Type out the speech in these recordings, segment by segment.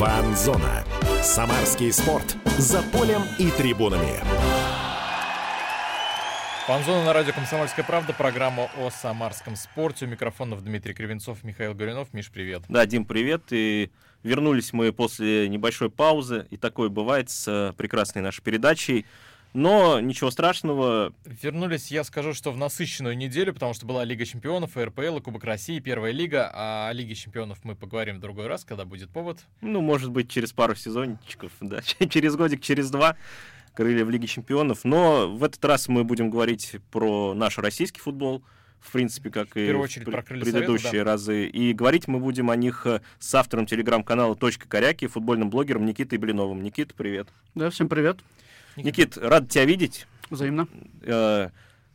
Фанзона. Самарский спорт. За полем и трибунами. Фанзона на радио «Комсомольская правда». Программа о самарском спорте. У микрофонов Дмитрий Кривенцов, Михаил Горюнов. Миш, привет. Да, Дим, привет. И вернулись мы после небольшой паузы. И такое бывает с прекрасной нашей передачей. Но ничего страшного. Вернулись, я скажу, что в насыщенную неделю, потому что была Лига чемпионов, РПЛ, и Кубок России, Первая Лига. А о Лиге чемпионов мы поговорим в другой раз, когда будет повод. Ну, может быть, через пару сезончиков, да, через годик, через два крылья в Лиге чемпионов. Но в этот раз мы будем говорить про наш российский футбол, в принципе, как и в предыдущие Совета, да. разы. И говорить мы будем о них э, с автором телеграм-канала «Точка коряки», футбольным блогером Никитой Блиновым. Никита, привет. Да, всем привет. Никит, рад тебя видеть. Взаимно. Э,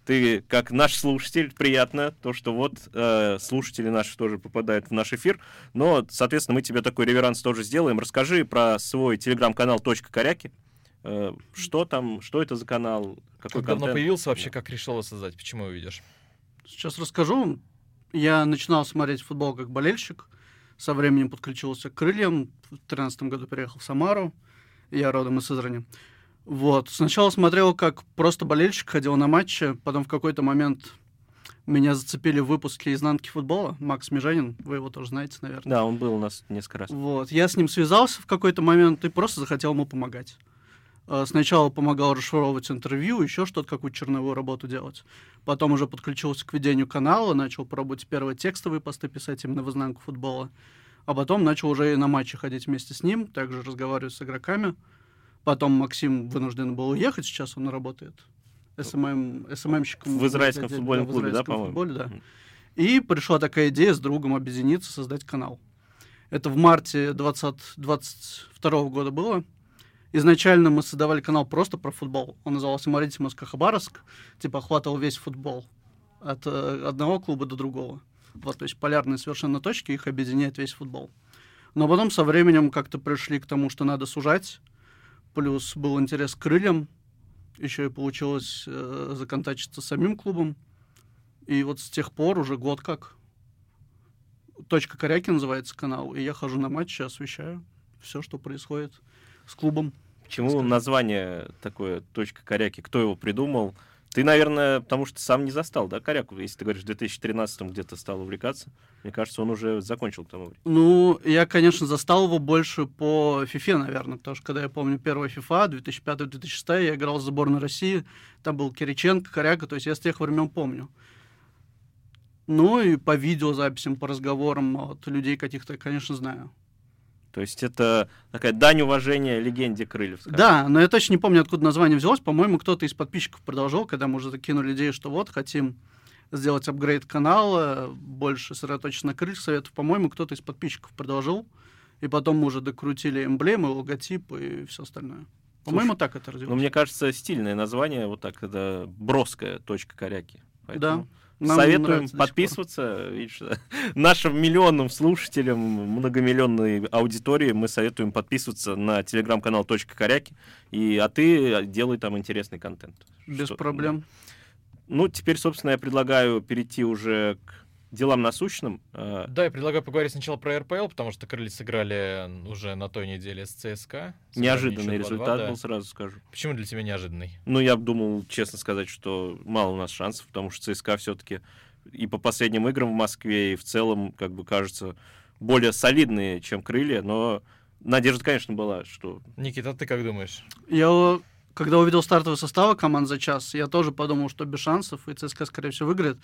ты как наш слушатель, приятно то, что вот э, слушатели наши тоже попадают в наш эфир. Но, соответственно, мы тебе такой реверанс тоже сделаем. Расскажи про свой телеграм-канал «Точка коряки». Э, что там, что это за канал, какой как давно появился вообще, как решил его создать, почему его видишь? Сейчас расскажу. Я начинал смотреть футбол как болельщик. Со временем подключился к крыльям. В 2013 году переехал в Самару. Я родом из Сызрани. Вот. Сначала смотрел, как просто болельщик, ходил на матчи, потом в какой-то момент меня зацепили в выпуске «Изнанки футбола». Макс Межанин, вы его тоже знаете, наверное. Да, он был у нас несколько раз. Вот. Я с ним связался в какой-то момент и просто захотел ему помогать. Э, сначала помогал расшифровывать интервью, еще что-то, какую-то черновую работу делать. Потом уже подключился к ведению канала, начал работе первые текстовые посты писать именно в изнанку футбола. А потом начал уже и на матчи ходить вместе с ним, также разговаривать с игроками. Потом Максим вынужден был уехать, сейчас он работает SMM, SMM -щиком. В израильском футбольном клубе, да, по-моему? Футболе, да. И пришла такая идея с другом объединиться, создать канал. Это в марте 2022 года было. Изначально мы создавали канал просто про футбол. Он назывался «Мадрид-Москва-Хабаровск». Типа охватывал весь футбол. От э, одного клуба до другого. Вот, то есть полярные совершенно точки, их объединяет весь футбол. Но потом со временем как-то пришли к тому, что надо сужать плюс был интерес к крыльям, еще и получилось э, законтачиться с самим клубом. И вот с тех пор уже год как «Точка Коряки» называется канал, и я хожу на матчи, освещаю все, что происходит с клубом. Почему Скажи. название такое «Точка Коряки»? Кто его придумал? Ты, наверное, потому что сам не застал, да, Коряку? Если ты говоришь, в 2013 где-то стал увлекаться, мне кажется, он уже закончил к тому времени. Ну, я, конечно, застал его больше по FIFA, наверное, потому что, когда я помню первая FIFA, 2005-2006, я играл за сборную России, там был Кириченко, Коряка, то есть я с тех времен помню. Ну и по видеозаписям, по разговорам от людей каких-то, конечно, знаю. То есть это такая дань уважения легенде Крыльев. Скажем. Да, но я точно не помню, откуда название взялось. По-моему, кто-то из подписчиков продолжал, когда мы уже закинули идею, что вот, хотим сделать апгрейд канала, больше сосредоточиться на крыльях советов. По-моему, кто-то из подписчиков продолжил. И потом мы уже докрутили эмблемы, логотип и все остальное. По-моему, так это развивалось. Ну, мне кажется, стильное название, вот так, это броская точка коряки. Поэтому... Да. Нам Советуем подписываться. Видишь, нашим миллионным слушателям, многомиллионной аудитории мы советуем подписываться на телеграм-канал «Точка коряки». И, а ты делай там интересный контент. Без Что, проблем. Ну, теперь, собственно, я предлагаю перейти уже к делам насущным. А, да, я предлагаю поговорить сначала про РПЛ, потому что крылья сыграли уже на той неделе с ЦСКА. Неожиданный результат да. был, сразу скажу. Почему для тебя неожиданный? Ну, я думал, честно сказать, что мало у нас шансов, потому что ЦСКА все-таки и по последним играм в Москве, и в целом, как бы кажется, более солидные, чем крылья, но надежда, конечно, была, что... Никита, ты как думаешь? Я когда увидел стартовый состав команд за час, я тоже подумал, что без шансов, и ЦСКА, скорее всего, выиграет.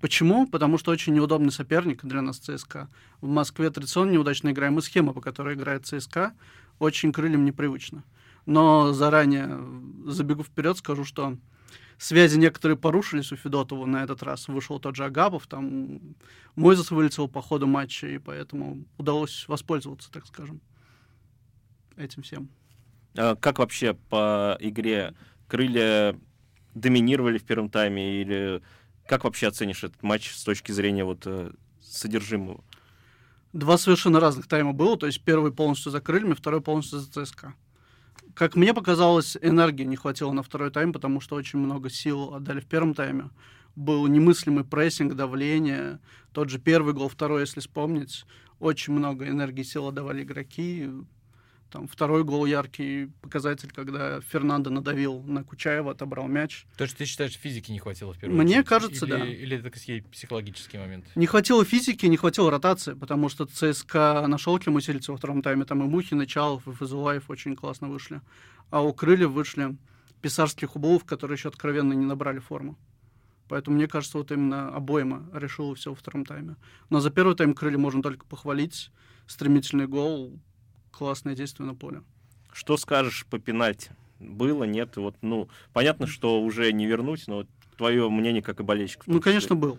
Почему? Потому что очень неудобный соперник для нас ЦСКА. В Москве традиционно неудачно играем, и схема, по которой играет ЦСКА, очень крыльям непривычно. Но заранее забегу вперед, скажу, что связи некоторые порушились у Федотова на этот раз. Вышел тот же Агапов, там Мойзес вылетел по ходу матча, и поэтому удалось воспользоваться, так скажем, этим всем. А как вообще по игре крылья доминировали в первом тайме или как вообще оценишь этот матч с точки зрения вот э, содержимого? Два совершенно разных тайма было, то есть первый полностью за крыльями, второй полностью за ЦСКА. Как мне показалось, энергии не хватило на второй тайм, потому что очень много сил отдали в первом тайме. Был немыслимый прессинг, давление. Тот же первый гол, второй, если вспомнить. Очень много энергии сил отдавали игроки Там второй гол яркий показатель, когда Фернандо надавил на Кучаева, отобрал мяч. То есть ты считаешь, физики не хватило в первую Мне очередь? кажется, или, да. Или это какие психологический момент? Не хватило физики, не хватило ротации, потому что ЦСКА нашел кем усилиться во втором тайме. Там и Мухин, и Чалов, и Фазулаев очень классно вышли. А у Крыльев вышли писарских убулов, которые еще откровенно не набрали форму. Поэтому, мне кажется, вот именно обойма решила все во втором тайме. Но за первый тайм Крылья можно только похвалить. Стремительный гол, классное действие на поле. Что скажешь по пенальти? Было, нет? Вот, ну, понятно, что уже не вернуть, но вот твое мнение как и болельщик. Ну, конечно, был.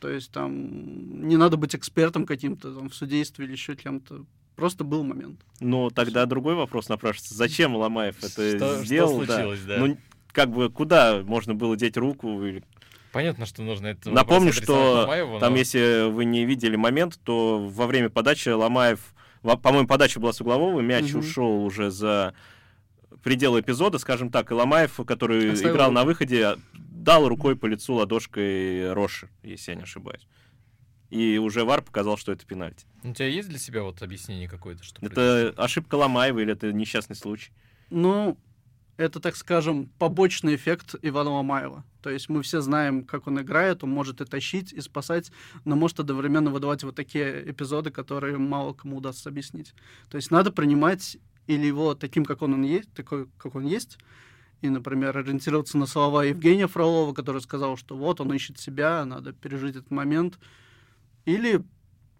То есть там не надо быть экспертом каким-то там, в судействе или еще кем-то. Просто был момент. Но тогда другой вопрос напрашивается. Зачем Ломаев это Что- что сделал? случилось, да. Ну, как бы куда можно было деть руку? или- Понятно, что нужно это Напомню, что Мамаеву, там, но- если вы не видели момент, то во время подачи Ломаев, по-моему, подача была с углового, мяч Мгм. ушел уже за пределы эпизода, скажем так, и Ломаев, который Оставил играл руку. на выходе, дал рукой по лицу ладошкой Роши, если я не ошибаюсь. И уже ВАР показал, что это пенальти. У тебя есть для себя вот объяснение какое-то? Что Это ошибка Ломаева или это несчастный случай? Ну, это, так скажем, побочный эффект Ивана Ломаева. То есть мы все знаем, как он играет, он может и тащить, и спасать, но может одновременно выдавать вот такие эпизоды, которые мало кому удастся объяснить. То есть надо принимать или его таким, как он, он есть, такой, как он есть, и, например, ориентироваться на слова Евгения Фролова, который сказал, что вот он ищет себя, надо пережить этот момент, или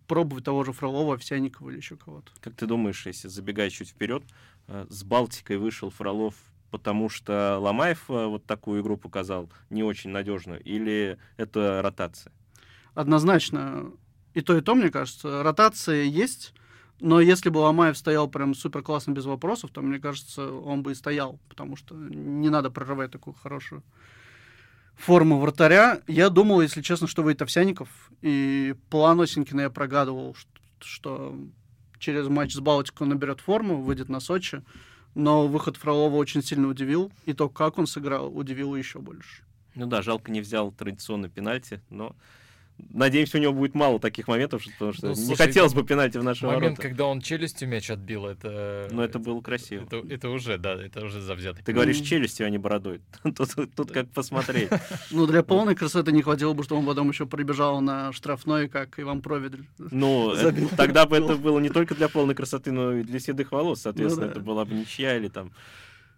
пробовать того же Фролова, Овсянникова или еще кого-то. Как ты думаешь, если забегать чуть вперед, э, с Балтикой вышел Фролов, потому что Ломаев э, вот такую игру показал не очень надежную, или это ротация? Однозначно и то, и то, мне кажется. Ротация есть, но если бы Ломаев стоял прям супер классно без вопросов, то, мне кажется, он бы и стоял, потому что не надо прорывать такую хорошую форму вратаря. Я думал, если честно, что выйдет Овсяников, и план Осенькина я прогадывал, что через матч с Балтикой он наберет форму, выйдет на Сочи, но выход Фролова очень сильно удивил, и то, как он сыграл, удивило еще больше. Ну да, жалко не взял традиционный пенальти, но надеемся, у него будет мало таких моментов, потому что Ну, не слушай, хотелось бы пенальти в наши Момент, ворота. когда он челюстью мяч отбил, это... Но это было красиво. Это, это уже, да, это уже завзятый. Ты говоришь челюстью, а не бородой. Тут, тут как посмотреть. Ну, для полной красоты не хватило бы, что он потом еще прибежал на штрафной, как Иван Провидель. Ну, тогда бы это было не только для полной красоты, но и для седых волос. Соответственно, Ну это была бы ничья или там...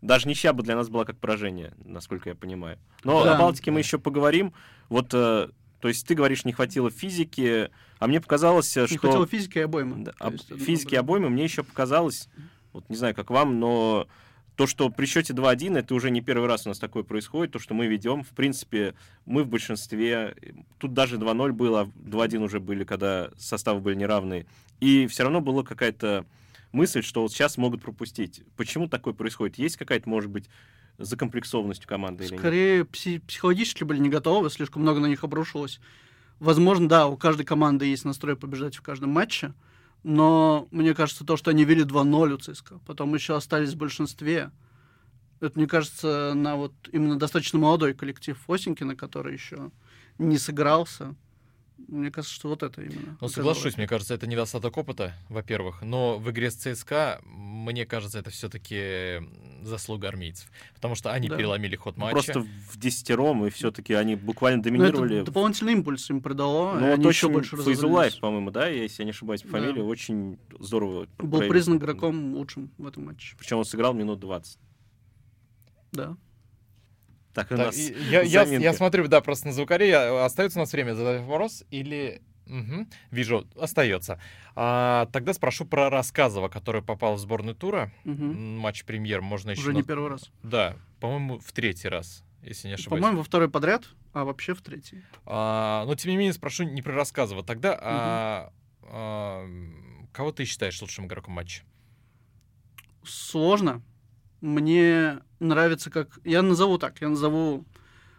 Даже ничья бы для нас была как поражение, насколько я понимаю. Но Да. о Балтике мы еще поговорим. Вот, э, то есть ты говоришь, не хватило физики, а мне показалось, Не что... хватило физики и обоймы. Да, об- есть, ну, физики да. обоймы мне еще показалось, вот не знаю, как вам, но то, что при счете 2-1, это уже не первый раз у нас такое происходит, то, что мы ведем, в принципе, мы в большинстве, тут даже 2-0 было, 2-1 уже были, когда составы были неравные, и все равно была какая-то мысль, что вот сейчас могут пропустить. Почему такое происходит? Есть какая-то, может быть, закомплексованность у команды? Скорее, пси- психологически были не готовы, слишком много на них обрушилось. Возможно, да, у каждой команды есть настрой побеждать в каждом матче, но мне кажется, то, что они вели 2-0 у ЦСКА, потом еще остались в большинстве, это, мне кажется, на вот именно достаточно молодой коллектив Осенькина, который еще не сыгрался. Мне кажется, что вот это именно. Ну, соглашусь, мне кажется, это недостаток опыта, во-первых. Но в игре с ЦСКА, мне кажется, это все-таки заслуга армейцев. Потому что они Да. переломили ход Ну, матча. Просто в десятером, и все-таки они буквально Ну, доминировали. это дополнительный импульс им придало, Ну, вот еще больше разозлились. по-моему, да, если я не ошибаюсь по Да. фамилии, очень здорово. Был проявил. признан игроком лучшим в этом матче. Причем он сыграл минут 20. Да. Так, у Так, нас я, я, я смотрю, да, просто на звукаре. Я- Остается у нас время задать вопрос или... Мгм, вижу, остается. А, тогда спрошу про Рассказова, который попал в сборную тура. М, Матч премьер, можно еще... Уже не наз- первый раз. Да, по-моему, в третий раз, если не ошибаюсь. По-моему, во второй подряд, а вообще в третий. А, но тем не менее спрошу не про Рассказова. Тогда а, а, кого ты считаешь лучшим игроком матча? Сложно. Мне нравится, как... Я назову так, я назову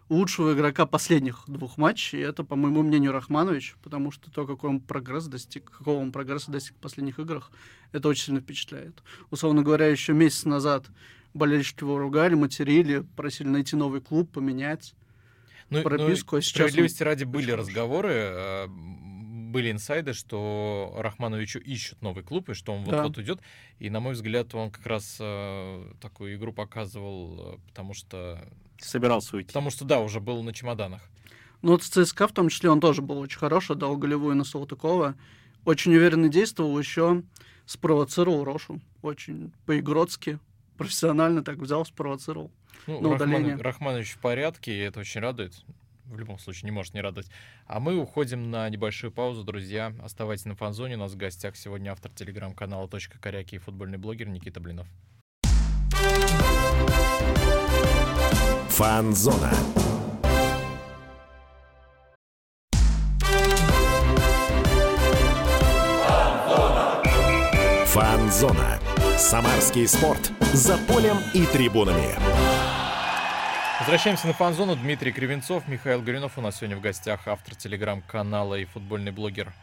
лучшего игрока последних двух матчей. Это, по моему мнению, Рахманович, потому что то, какой он прогресс достиг, какого он прогресса достиг в последних играх, это очень сильно впечатляет. Условно говоря, еще месяц назад болельщики его ругали, материли, просили найти новый клуб, поменять. Ну, прописку, ну, а сейчас он справедливости ради были разговоры. Были инсайды, что Рахмановичу ищут новый клуб, и что он Да. вот-вот уйдет. И, на мой взгляд, он как раз э, такую игру показывал, э, потому что, Собирался уйти. потому что, да, уже был на чемоданах. Ну вот с ЦСКА в том числе он тоже был очень хороший, дал голевую на Салтыкова. Очень уверенно действовал, еще спровоцировал Рошу. Очень по-игротски, профессионально так взял, спровоцировал. Ну, На Рахман- удаление. Рахманович в порядке, и это очень радует. В любом случае, не может не радовать. А мы уходим на небольшую паузу, друзья. Оставайтесь на фанзоне. У нас в гостях сегодня автор телеграм-канала «Точка коряки» и футбольный блогер Никита Блинов. Фанзона. Фанзона. Самарский спорт. За полем и трибунами. Возвращаемся на фан-зону. Дмитрий Кривенцов, Михаил Горюнов у нас сегодня в гостях, автор телеграм-канала и футбольный блогер.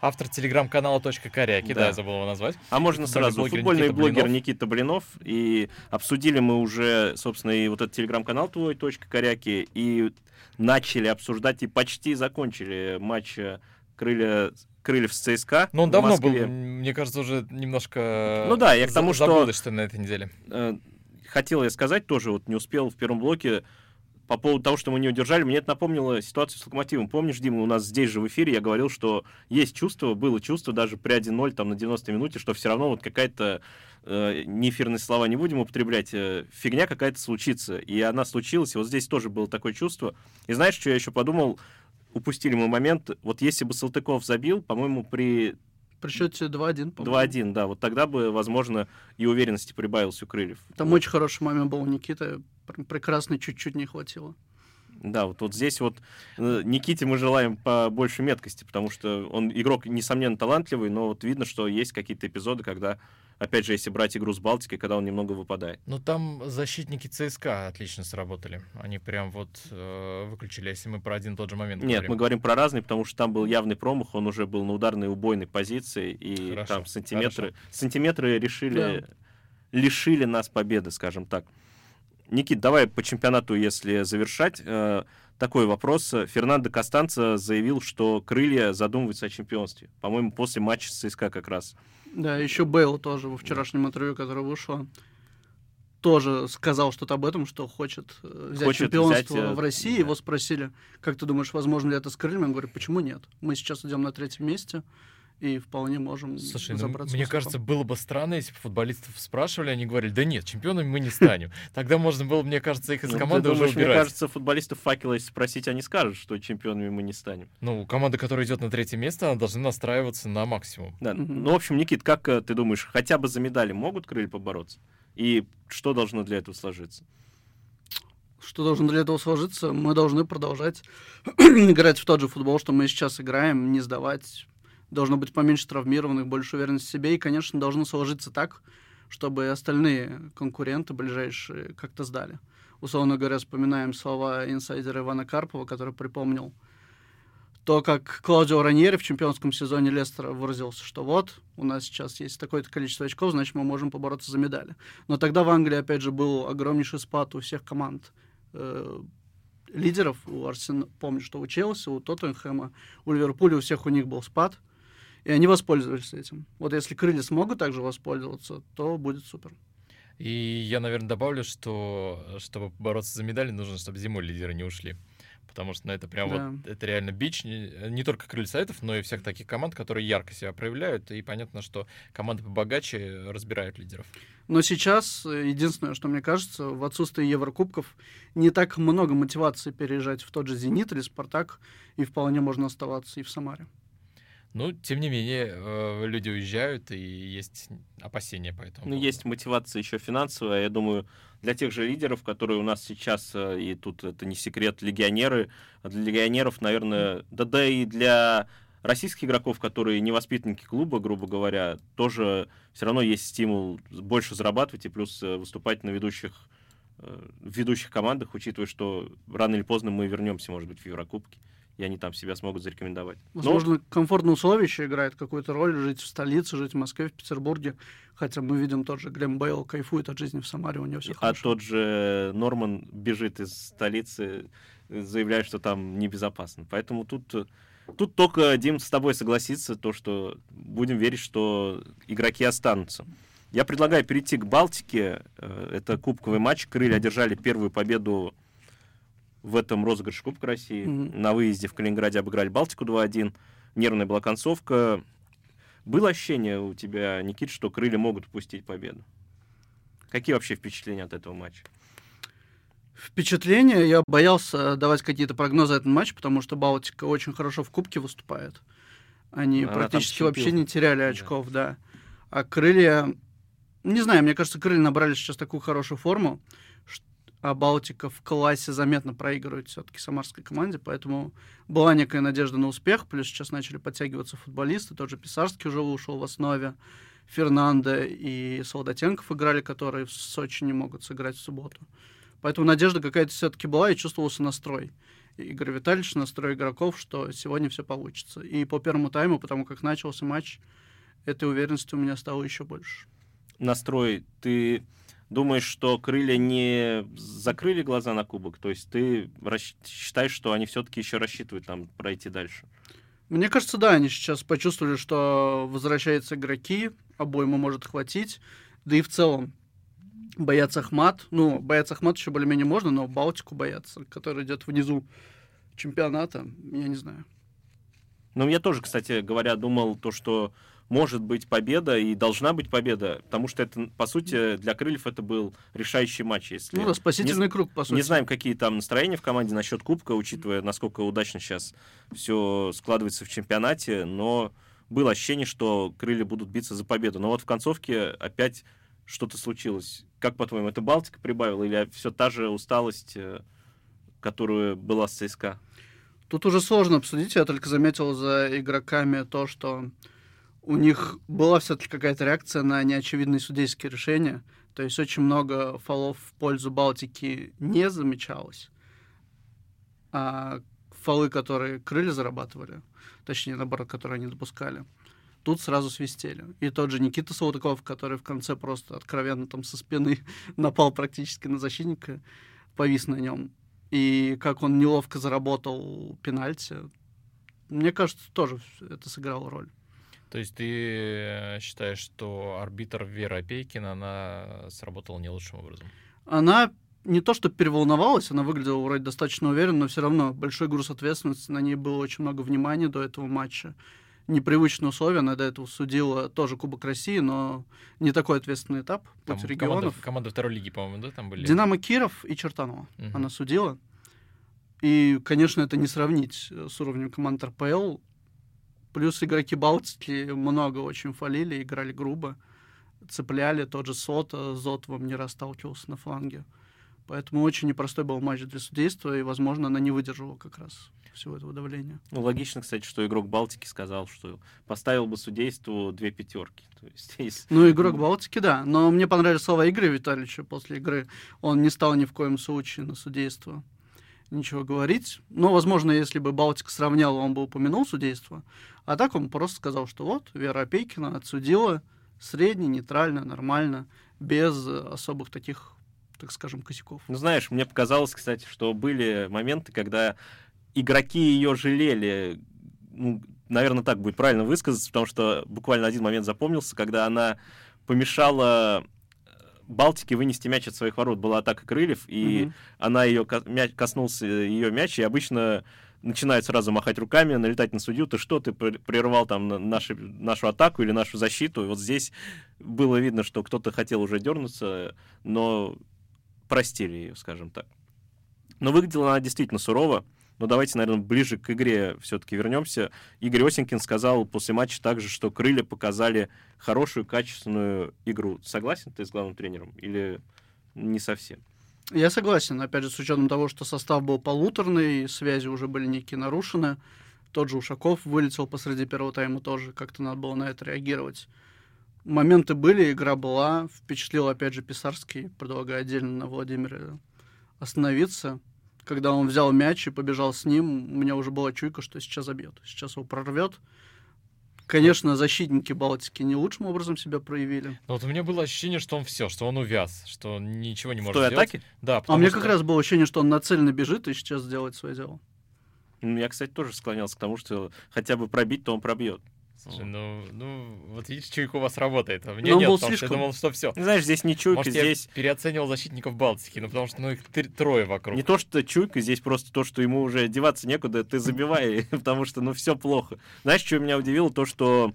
Автор телеграм-канала «Точка коряки», да. Да. я забыл его назвать. А можно Футбольный сразу. блогер Футбольный Никита блогер Блинов. Никита Блинов. И обсудили мы уже, собственно, и вот этот телеграм-канал твой, точка коряки, и начали обсуждать и почти закончили матч э, крылья Крыльев с ЦСКА. Но он в давно был, мне кажется, уже немножко... Ну да, я к тому, что- на этой неделе. Хотел я сказать тоже, вот не успел в первом блоке, по поводу того, что мы не удержали, мне это напомнило ситуацию с Локомотивом. Помнишь, Дима, у нас здесь же в эфире я говорил, что есть чувство, было чувство даже при 1-0 там на 90 минуте, что все равно вот какая-то, э, неэфирные слова не будем употреблять, э, фигня какая-то случится. И она случилась, и вот здесь тоже было такое чувство. И знаешь, что я еще подумал? Упустили мы момент, вот если бы Салтыков забил, по-моему, при При счете 2-1, по-моему. 2-1, да, вот тогда бы, возможно, и уверенности прибавилось у Крыльев. Там очень хороший момент был у Никиты. пр- Прекрасный, чуть-чуть не хватило. Да, вот, вот здесь вот э, Никите мы желаем побольше меткости, потому что он игрок, несомненно, талантливый, но вот видно, что есть какие-то эпизоды, когда, опять же, если брать игру с Балтикой, когда он немного выпадает. Ну, там защитники ЦСКА отлично сработали. Они прям вот э, выключили, если мы про один и тот же момент Нет, говорим. мы говорим про разные, потому что там был явный промах, он уже был на ударной убойной позиции, и Хорошо, там сантиметры, сантиметры решили, лишили нас победы, скажем так. Никит, давай по чемпионату, если завершать. Э, Такой вопрос. Фернандо Костанца заявил, что крылья задумываются о чемпионстве. По-моему, после матча с ЦСКА как раз. Да, еще Бейл тоже во вчерашнем интервью, которое вышло, тоже сказал что-то об этом, что хочет э, взять Хочет чемпионство взять, э, в России. да. Его спросили, как ты думаешь, возможно ли это с крыльями? Он говорит, почему нет? Мы сейчас идем на третьем месте и вполне можем Слушай, ну, забраться мне высоко». кажется, было бы странно, если бы футболистов спрашивали, они говорили, да нет, чемпионами мы не станем. Тогда можно было, мне кажется, их из Ну, команды ты уже думаешь, мне убирать. кажется, футболистов факела, если спросить, они скажут, что чемпионами мы не станем. Ну, команда, которая идет на третье место, она должна настраиваться на максимум. Да. Ну, в общем, Никит, как э, ты думаешь, хотя бы за медали могут крылья побороться? И что должно для этого сложиться? Что должно для этого сложиться? Мы должны продолжать играть в тот же футбол, что мы сейчас играем, не сдавать. Должно быть поменьше травмированных, больше уверенности в себе. И, конечно, должно сложиться так, чтобы остальные конкуренты ближайшие как-то сдали. Условно говоря, вспоминаем слова инсайдера Ивана Карпова, который припомнил то, как Клаудио Раньери в чемпионском сезоне Лестера выразился, что вот, у нас сейчас есть такое-то количество очков, значит, мы можем побороться за медали. Но тогда в Англии, опять же, был огромнейший спад у всех команд э, лидеров. У Арсен... Помню, что у Челси, у Тоттенхэма, у Ливерпуля, у всех у них был спад. И они воспользовались этим. Вот если крылья смогут также воспользоваться, то будет супер. И я, наверное, добавлю, что чтобы бороться за медали, нужно, чтобы зимой лидеры не ушли. Потому что ну, это прям Да. вот, это реально бич не, не только крылья сайтов, но и всех таких команд, которые ярко себя проявляют. И понятно, что команды побогаче разбирают лидеров. Но сейчас э, единственное, что мне кажется, в отсутствии Еврокубков не так много мотивации переезжать в тот же «Зенит» или «Спартак», и вполне можно оставаться и в Самаре. Ну, тем не менее, э, люди уезжают, и есть опасения по этому. Ну, есть мотивация еще финансовая. Я думаю, для тех же лидеров, которые у нас сейчас, э, и тут это не секрет, легионеры, для легионеров, наверное, да да и для российских игроков, которые не воспитанники клуба, грубо говоря, тоже все равно есть стимул больше зарабатывать и плюс э, выступать на ведущих в ведущих командах, учитывая, что рано или поздно мы вернемся, может быть, в Еврокубки, и они там себя смогут зарекомендовать. Но- Возможно, комфортные условия еще играют какую-то роль, жить в столице, жить в Москве, в Петербурге. Хотя мы видим, тот же Глэм Бейл кайфует от жизни в Самаре, у него все А хорошо. тот же Норман бежит из столицы, заявляет, что там небезопасно. Поэтому тут Тут только, Дим, с тобой согласиться, то, что будем верить, что игроки останутся. Я предлагаю перейти к Балтике. Э, это кубковый матч. Крылья одержали первую победу в этом розыгрыше Кубка России. Mm-hmm. На выезде в Калининграде обыграли Балтику 2-1. Нервная была концовка. Было ощущение у тебя, Никит, что крылья могут упустить победу? Какие вообще впечатления от этого матча? Впечатление, я боялся давать какие-то прогнозы этот матч, потому что Балтика очень хорошо в Кубке выступает. Они Она практически вообще не теряли очков, да. да. А крылья, не знаю, мне кажется, крылья набрали сейчас такую хорошую форму, а Балтика в классе заметно проигрывает все-таки самарской команде, поэтому была некая надежда на успех, плюс сейчас начали подтягиваться футболисты, тот же Писарский уже ушел в основе, Фернандо и Солдатенков играли, которые в Сочи не могут сыграть в субботу. Поэтому надежда какая-то все-таки была, и чувствовался настрой. Игорь Витальевич, настрой игроков, что сегодня все получится. И по первому тайму, потому как начался матч, этой уверенности у меня стало еще больше. Настрой, ты думаешь, что крылья не закрыли глаза на кубок? То есть ты считаешь, что они все-таки еще рассчитывают там пройти дальше? Мне кажется, да, они сейчас почувствовали, что возвращаются игроки, обойму может хватить. Да и в целом боятся Ахмат. Ну, бояться Ахмат еще более-менее можно, но Балтику бояться, который идет внизу чемпионата, я не знаю. Ну, я тоже, кстати говоря, думал то, что может быть победа и должна быть победа, потому что это, по сути, для Крыльев это был решающий матч. Если ну да, спасительный не, круг, по сути. Не знаем, какие там настроения в команде насчет Кубка, учитывая, насколько удачно сейчас все складывается в чемпионате, но было ощущение, что Крылья будут биться за победу. Но вот в концовке опять что-то случилось. Как, по-твоему, это Балтика прибавила или все та же усталость, э, которую была с ЦСКА? Тут уже сложно обсудить. Я только заметил за игроками то, что у них была все-таки какая-то реакция на неочевидные судейские решения. То есть очень много фолов в пользу Балтики не замечалось. А фолы, которые крылья зарабатывали, точнее, наоборот, которые они допускали, тут сразу свистели. И тот же Никита Саутаков, который в конце просто откровенно там со спины напал практически на защитника, повис на нем. И как он неловко заработал пенальти, мне кажется, тоже это сыграло роль. То есть ты э, считаешь, что арбитр Вера Пейкина, она сработала не лучшим образом? Она не то, что переволновалась, она выглядела вроде достаточно уверенно, но все равно большой груз ответственности, на ней было очень много внимания до этого матча. Непривычные условия, она до этого судила тоже Кубок России, но не такой ответственный этап, путь там регионов. Команда, команда второй лиги, по-моему, да, там были? Динамо Киров и Чертанова угу. она судила. И, конечно, это не сравнить с уровнем команд РПЛ. Плюс игроки Балтики много очень фалили, играли грубо, цепляли. Тот же Сота, Зот вам не раз сталкивался на фланге. Поэтому очень непростой был матч для судейства, и, возможно, она не выдержала как раз всего этого давления. Ну, логично, кстати, что игрок Балтики сказал, что поставил бы судейству две пятерки. То есть, если... Ну, игрок Балтики, да. Но мне понравились слова Игоря Витальевича после игры. Он не стал ни в коем случае на судейство ничего говорить. Но, возможно, если бы Балтика сравняла, он бы упомянул судейство. А так он просто сказал, что вот, Вера Опейкина отсудила средне, нейтрально, нормально, без особых таких, так скажем, косяков. Ну, знаешь, мне показалось, кстати, что были моменты, когда игроки ее жалели. Ну, наверное, так будет правильно высказаться, потому что буквально один момент запомнился, когда она помешала Балтике вынести мяч от своих ворот. Была атака крыльев, и угу. она ее коснулся ее мяч, и обычно начинает сразу махать руками, налетать на судью, ты что, ты прервал там нашу, нашу атаку или нашу защиту. И вот здесь было видно, что кто-то хотел уже дернуться, но простили ее, скажем так. Но выглядела она действительно сурово. Но давайте, наверное, ближе к игре все-таки вернемся. Игорь Осенькин сказал после матча также, что крылья показали хорошую, качественную игру. Согласен ты с главным тренером или не совсем? Я согласен, опять же, с учетом того, что состав был полуторный, связи уже были некие нарушены. Тот же Ушаков вылетел посреди первого тайма тоже, как-то надо было на это реагировать. Моменты были, игра была, впечатлил, опять же, Писарский, предлагаю отдельно на Владимире остановиться. Когда он взял мяч и побежал с ним, у меня уже была чуйка, что сейчас забьет, сейчас его прорвет. Конечно, защитники Балтики не лучшим образом себя проявили. Но вот у меня было ощущение, что он все, что он увяз, что он ничего не может Что, сделать. атаки? Да, А мне что... как раз было ощущение, что он нацеленно бежит и сейчас сделает свое дело. Ну, я, кстати, тоже склонялся к тому, что хотя бы пробить, то он пробьет. Слушай, ну, ну, вот видишь, чуйка у вас работает. А мне Но он нет, потому что я слишком- думал, что все. Ну, Знаешь, здесь не чуйка, Может, здесь я переоценивал защитников Балтики, ну, потому что, ну, их три- трое вокруг. не то, что чуйка, здесь просто то, что ему уже деваться некуда, ты забивай, потому что, ну, все плохо. Знаешь, что меня удивило? То, что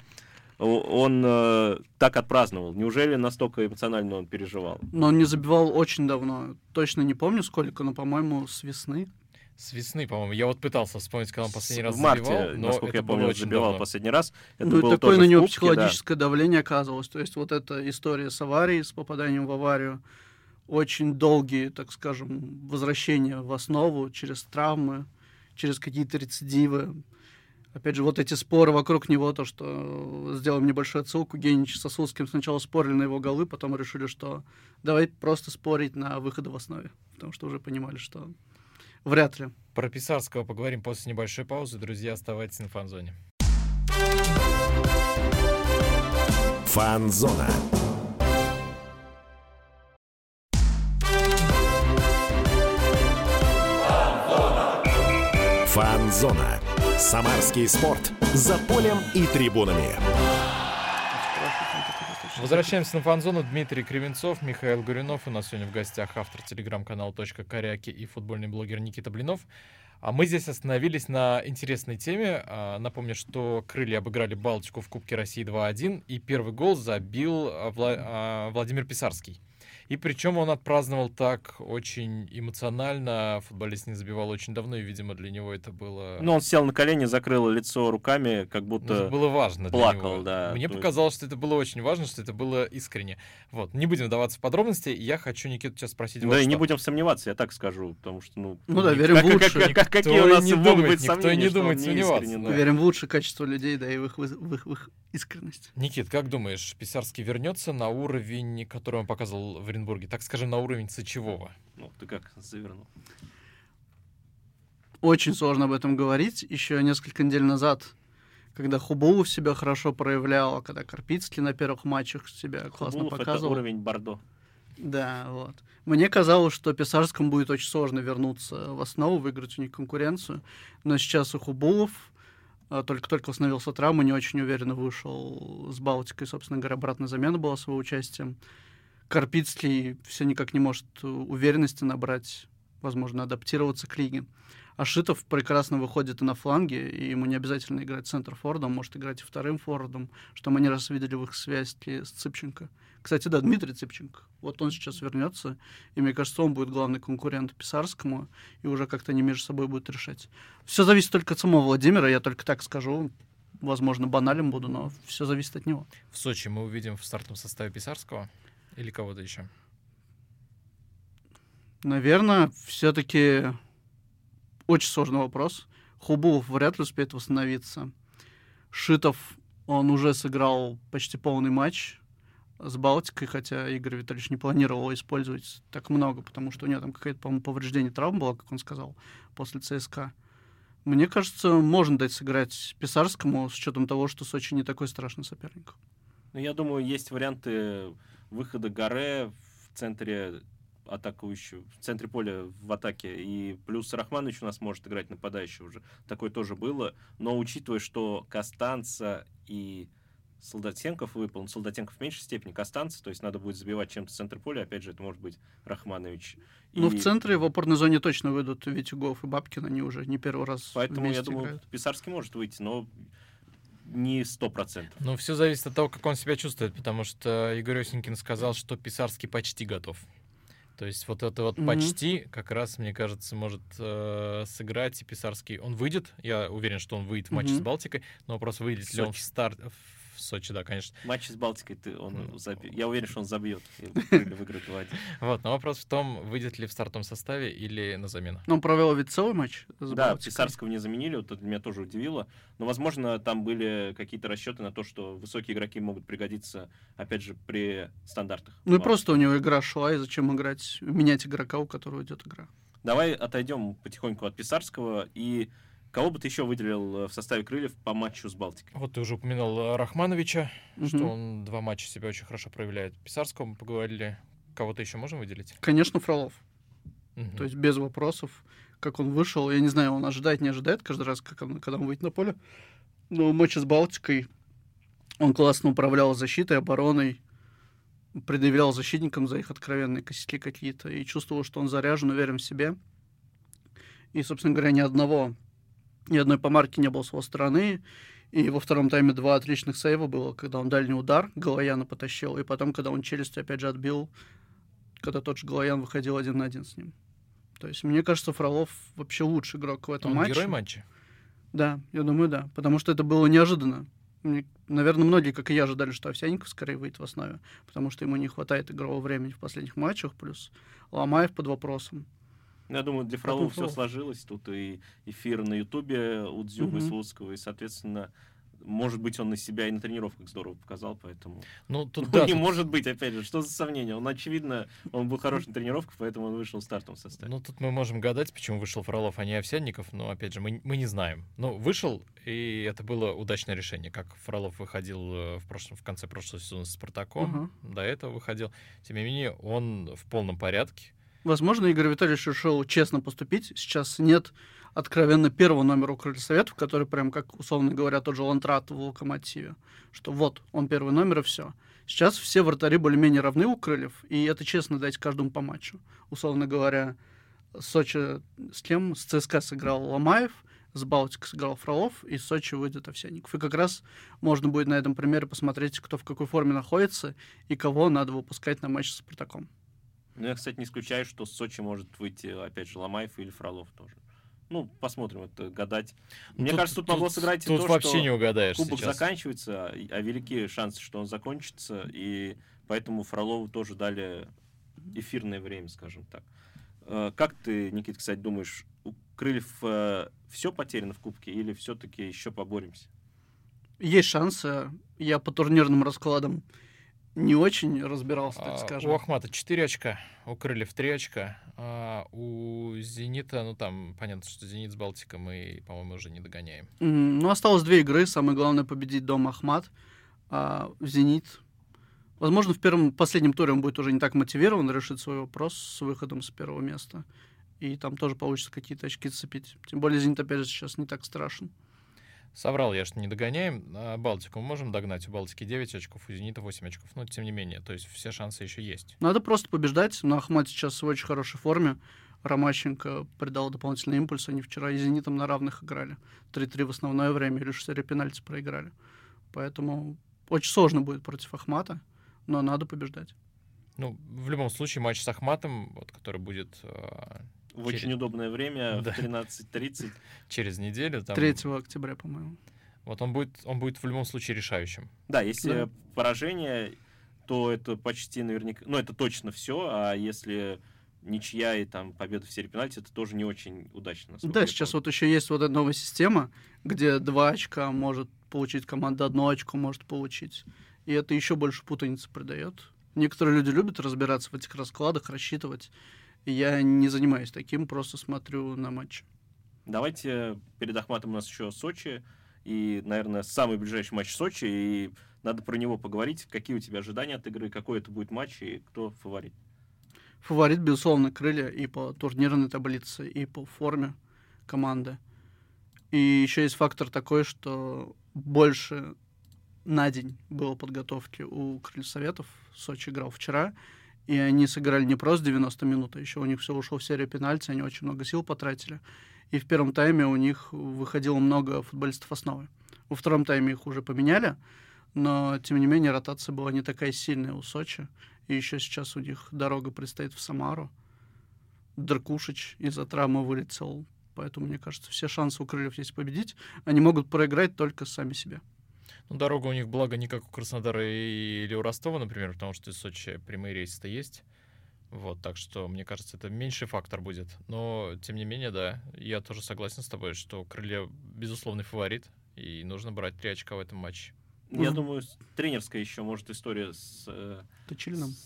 он э, так отпраздновал. Неужели настолько эмоционально он переживал? Но он не забивал очень давно. Точно не помню сколько, но, по-моему, с весны. С весны, по-моему. Я вот пытался вспомнить, когда он последний С- раз в марте, забивал, но насколько это я помню, очень забивал давно. последний раз. Это ну и было такое тоже на него Кубке, да. психологическое давление оказывалось. То есть вот эта история с аварией, с попаданием в аварию, очень долгие, так скажем, возвращения в основу через травмы, через какие-то рецидивы. Опять же, вот эти споры вокруг него, то, что сделаем небольшую отсылку, Генич с Сосудским сначала спорили на его голы, потом решили, что давай просто спорить на выходы в основе, потому что уже понимали, что вряд ли. Про Писарского поговорим после небольшой паузы. Друзья, оставайтесь на фанзоне. Фанзона. Фанзона. Самарский спорт. За полем и трибунами. Возвращаемся на фан-зону. Дмитрий Кривенцов, Михаил Гуринов. У нас сегодня в гостях автор телеграм-канала «Точка Коряки» и футбольный блогер Никита Блинов. А мы здесь остановились на интересной теме. А, Напомню, что крылья обыграли Балтику в Кубке России 2-1, и первый гол забил а, Вла- а, Владимир Писарский. И причем он отпраздновал так очень эмоционально. Футболист не забивал очень давно, и, видимо, для него это было... Ну, он сел на колени, закрыл лицо руками, как Ну, это будто... было важно для плакал, него. да, Мне то показалось, что это было очень важно, что это было искренне. Вот, не будем вдаваться в подробности. Я хочу Никиту сейчас спросить вот Да и что. не будем сомневаться, я так скажу, потому что, ну... Ну да, верим как- в как- лучшее. как- Какие Никто у нас не могут думает, быть никто и сомнения, не что он думает не сомневаться, да. Верим в лучшее качество людей, да, и в их, в их, в их искренность. Никит, как думаешь, Писарский вернется на уровень, который он показывал в Оренбурге? Так скажем, на уровень Сычевого? Ну, ты как завернул? Очень сложно об этом говорить. Еще несколько недель назад, когда Хубулов себя хорошо проявлял, а когда Карпицкий на первых матчах себя классно Хубулов это показывал. уровень Бордо. Да, вот. Мне казалось, что Писарскому будет очень сложно вернуться в основу, выиграть у них конкуренцию. Но сейчас и Хубулов а, только-только восстановился травмы, не очень уверенно вышел с Балтикой. Собственно говоря, обратная замена была с его участием. Карпицкий все никак не может э, уверенности набрать, возможно, адаптироваться к лиге. А Шитов прекрасно выходит и на фланге, и ему не обязательно играть центр фордом, может играть и вторым фордом, что мы не раз видели в их связке с Цыпченко. Кстати, да, Дмитрий Цыпченко. Вот он сейчас вернется, и мне кажется, он будет главный конкурент Писарскому, и уже как-то они между собой будут решать. Все зависит только от самого Владимира, я только так скажу. Возможно, банален буду, но все зависит от него. В Сочи мы увидим в стартовом составе Писарского или кого-то еще? Наверное, все-таки очень сложный вопрос. Хубулов вряд ли успеет восстановиться. Шитов, он уже сыграл почти полный матч с Балтикой, хотя Игорь Витальевич не планировал его использовать так много, потому что у него там какое-то, по-моему, повреждение травм было, как он сказал, после ЦСКА. Мне кажется, можно дать сыграть Писарскому с учетом того, что Сочи не такой страшный соперник. Ну, я думаю, есть варианты выхода Гаре в центре атакующего, в центре поля в атаке. И плюс Рахманович у нас может играть нападающий уже. Такое тоже было. Но учитывая, что Костанца и Солдатенков выпал, ну, Солдатенков в меньшей степени, Костанца, то есть надо будет забивать чем-то в центр поля, опять же, это может быть Рахманович. Ну, И в центре в опорной зоне точно выйдут Витюгов и Бабкин, они уже не первый раз Поэтому, я думаю, играют. Писарский может выйти, но не сто процентов. Ну, все зависит от того, как он себя чувствует, потому что Игорь Осенькин сказал, что Писарский почти готов. То есть вот это вот Мгм. почти как раз, мне кажется, может э, сыграть и Писарский. Он выйдет, я уверен, что он выйдет в матче с Мгм. Балтикой, но вопрос, выйдет ли он в Сочи. старт... В Сочи, да, конечно. Матч с Балтикой ты, он Ну, заби- Я уверен, что он забьет. выиграют 2-1. Вот, но вопрос в том, выйдет ли в стартовом составе или на замену. Ну, Он провел ведь целый матч с Да, Балтикой. Писарского не заменили, вот это меня тоже удивило. Но, возможно, там были какие-то расчеты на то, что высокие игроки могут пригодиться, опять же, при стандартах. Ну и просто у него игра шла, и зачем играть, менять игрока, у которого идет игра. Давай отойдем потихоньку от Писарского. И кого бы ты еще выделил э, в составе крыльев по матчу с Балтикой? Вот ты уже упоминал э, Рахмановича, что Мгм. он два матча себя очень хорошо проявляет. Писарского мы поговорили. Кого-то еще можем выделить? Конечно, Фролов. Мгм. То есть без вопросов. как он вышел. Я не знаю, он ожидает, не ожидает каждый раз, как он, когда он выйдет на поле. Но в матче с Балтикой он классно управлял защитой, обороной, предъявлял защитникам за их откровенные косяки какие-то и чувствовал, что он заряжен, уверен в себе. И, собственно говоря, ни одного, ни одной помарки не было с его стороны. И во втором тайме два отличных сейва было, когда он дальний удар Галаяна потащил, и потом, когда он челюстью опять же отбил, когда тот же Галаян выходил один на один с ним. То есть, мне кажется, Фролов вообще лучший игрок в этом он матче. герой матча? Да, я думаю, да. Потому что это было неожиданно. Наверное, многие, как и я, ожидали, что Овсянников скорее выйдет в основе, потому что ему не хватает игрового времени в последних матчах, плюс Ломаев под вопросом. Я думаю, для Фролова все сложилось. Тут и эфир на Ютубе у Дзюбы угу. Слуцкого, и, соответственно, может быть, он на себя и на тренировках здорово показал, поэтому... Ну, тут, ну, да, не тут... может быть, опять же, что за сомнение? Он, очевидно, он был хороший на тренировках, поэтому он вышел в стартовом составе. Ну, тут мы можем гадать, почему вышел Фролов, а не Овсянников, но, опять же, мы, мы не знаем. Ну, вышел, и это было удачное решение, как Фролов выходил э, в, прошлом, в конце прошлого сезона с Спартаком, uh-huh. до этого выходил. Тем не менее, он в полном порядке. Возможно, Игорь Витальевич решил честно поступить. Сейчас нет откровенно первого номера у Крылья Советов, который прям, как условно говоря, тот же Лантрат в Локомотиве, что вот, он первый номер и все. Сейчас все вратари более-менее равны у Крыльев, и это честно дать каждому по матчу. Условно говоря, Сочи с кем? С ЦСКА сыграл Ломаев, с Балтикой сыграл Фролов, и Сочи выйдет Овсянников. И как раз можно будет на этом примере посмотреть, кто в какой форме находится и кого надо выпускать на матч с Спартаком. Ну, я, кстати, не исключаю, что с Сочи может выйти, опять же, Ломаев или Фролов тоже. Ну, посмотрим, это гадать. Мне тут, кажется, тут, тут могло сыграть тут то, вообще что не угадаешь кубок сейчас. заканчивается, а, а велики шансы, что он закончится, и поэтому Фролову тоже дали эфирное время, скажем так. Э, как ты, Никит, кстати, думаешь, у Крыльев э, все потеряно в Кубке или все-таки еще поборемся? Есть шансы. Я по турнирным раскладам не очень разбирался, так скажем. У Ахмата 4 очка, у Крыльев 3 очка, а у Зенита, ну там понятно, что Зенит с Балтиком мы, по-моему, уже не догоняем. Mm, ну, осталось две игры, самое главное победить дома Ахмат, а Зенит. Возможно, в первом, последнем туре он будет уже не так мотивирован решить свой вопрос с выходом с первого места. И там тоже получится какие-то очки цепить. Тем более Зенит, опять же, сейчас не так страшен. Соврал я, что не догоняем. А Балтику мы можем догнать. У Балтики 9 очков, у Зенита 8 очков. Но тем не менее, то есть все шансы еще есть. Надо просто побеждать. Но Ахмат сейчас в очень хорошей форме. Ромащенко придал дополнительный импульс. Они вчера и «Зенитом» на равных играли. 3-3 в основное время, и лишь серию пенальти проиграли. Поэтому очень сложно будет против Ахмата, но надо побеждать. Ну, в любом случае, матч с Ахматом, вот, который будет э, в через... очень удобное время, да. в 13.30. Через неделю. Там... 3 октября, по-моему. Вот он будет, он будет в любом случае решающим. Да, если да. поражение, то это почти наверняка... Ну, это точно все, а если ничья и там победа в серии пенальти, это тоже не очень удачно. Да, сейчас вот еще есть вот эта новая система, где два очка может получить команда, одно очко может получить. И это еще больше путаницы придает. Некоторые люди любят разбираться в этих раскладах, рассчитывать. Я не занимаюсь таким, просто смотрю на матч. Давайте перед Ахматом у нас еще Сочи. И, наверное, самый ближайший матч Сочи. И надо про него поговорить. Какие у тебя ожидания от игры, какой это будет матч и кто фаворит? Фаворит, безусловно, крылья и по турнирной таблице, и по форме команды. И еще есть фактор такой, что больше на день было подготовки у крыльев советов. Сочи играл вчера, и они сыграли не просто 90 минут, а еще у них все ушло в серию пенальти, они очень много сил потратили. И в первом тайме у них выходило много футболистов основы. Во втором тайме их уже поменяли, но, тем не менее, ротация была не такая сильная у Сочи. И еще сейчас у них дорога предстоит в Самару. Дракушич из-за травмы вылетел. Поэтому, мне кажется, все шансы у Крыльев есть победить. Они могут проиграть только сами себе. Ну, дорога у них, благо, не как у Краснодара или у Ростова, например, потому что из Сочи прямые рейсы-то есть. Вот, так что, мне кажется, это меньший фактор будет. Но, тем не менее, да, я тоже согласен с тобой, что Крылья безусловный фаворит, и нужно брать три очка в этом матче. Я mm думаю, тренерская еще может история с, э,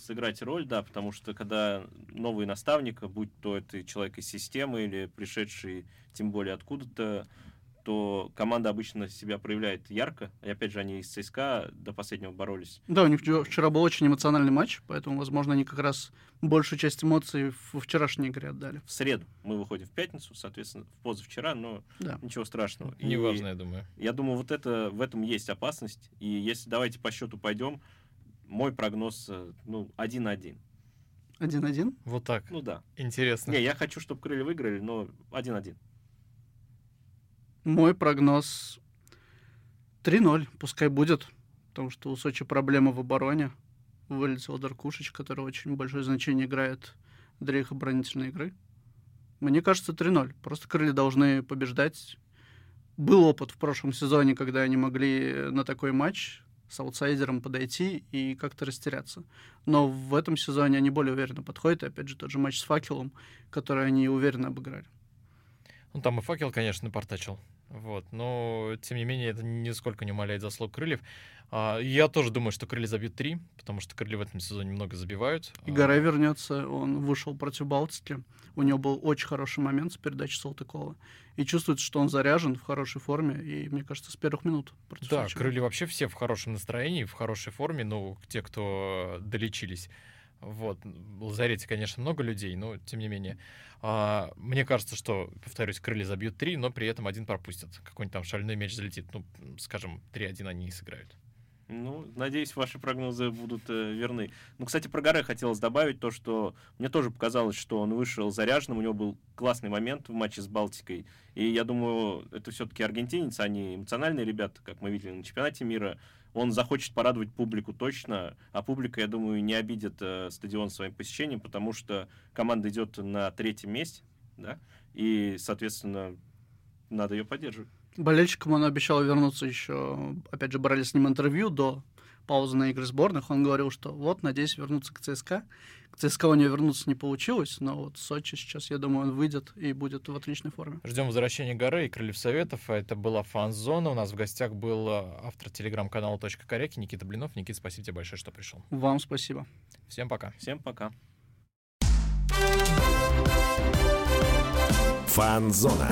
сыграть роль, да, потому что когда новый наставник, будь то это человек из системы или пришедший, тем более откуда-то, что команда обычно себя проявляет ярко. И опять же, они из ЦСКА до последнего боролись. Да, у них вчера был очень эмоциональный матч, поэтому, возможно, они как раз большую часть эмоций во вчерашней игре отдали. В среду мы выходим в пятницу, соответственно, в позавчера, но да. ничего страшного. Неважно, я думаю. Я думаю, вот это, в этом есть опасность. И если давайте по счету пойдем, мой прогноз, э, ну, 1-1. 1-1? Вот так? Ну да. Интересно. Не, я хочу, чтобы крылья выиграли, но 1-1. Мой прогноз 3-0. Пускай будет, потому что у Сочи проблема в обороне. Вылетел Даркушич, который очень большое значение играет для их оборонительной игры. Мне кажется, 3-0. Просто крылья должны побеждать. Был опыт в прошлом сезоне, когда они могли на такой матч с аутсайдером подойти и как-то растеряться. Но в этом сезоне они более уверенно подходят. И опять же, тот же матч с факелом, который они уверенно обыграли. Ну, там и факел, конечно, портачил. Вот. Но, тем не менее, это нисколько не умаляет заслуг крыльев. А, я тоже думаю, что крылья забьют три, потому что крылья в этом сезоне много забивают. И Гора вернется, он вышел против Балтики. У него был очень хороший момент с передачей Салтыкова. И чувствуется, что он заряжен, в хорошей форме. И, мне кажется, с первых минут против Да, Сочи. крылья вообще все в хорошем настроении, в хорошей форме. Ну, те, кто долечились. Вот. В лазарете, конечно, много людей, но тем не менее. А, мне кажется, что, повторюсь, крылья забьют три, но при этом один пропустят. Какой-нибудь там шальной мяч залетит. Ну, скажем, 3-1 они и сыграют. Ну, надеюсь, ваши прогнозы будут э, верны. Ну, кстати, про Горе хотелось добавить то, что мне тоже показалось, что он вышел заряженным, у него был классный момент в матче с Балтикой. И я думаю, это все-таки аргентинец, они эмоциональные ребята, как мы видели на чемпионате мира. Он захочет порадовать публику точно, а публика, я думаю, не обидит э, стадион своим посещением, потому что команда идет на третьем месте, да, и, соответственно, надо ее поддерживать. Болельщикам он обещал вернуться еще, опять же, брали с ним интервью до паузы на игры сборных. Он говорил, что вот, надеюсь вернуться к ЦСКА. К ЦСКА у него вернуться не получилось, но вот в Сочи сейчас, я думаю, он выйдет и будет в отличной форме. Ждем возвращения горы и крыльев советов. Это была фан-зона. У нас в гостях был э, автор телеграм-канала «Точка Коряки» Никита Блинов. Никита, спасибо тебе большое, что пришел. Вам спасибо. Всем пока. Всем пока. Фан-зона.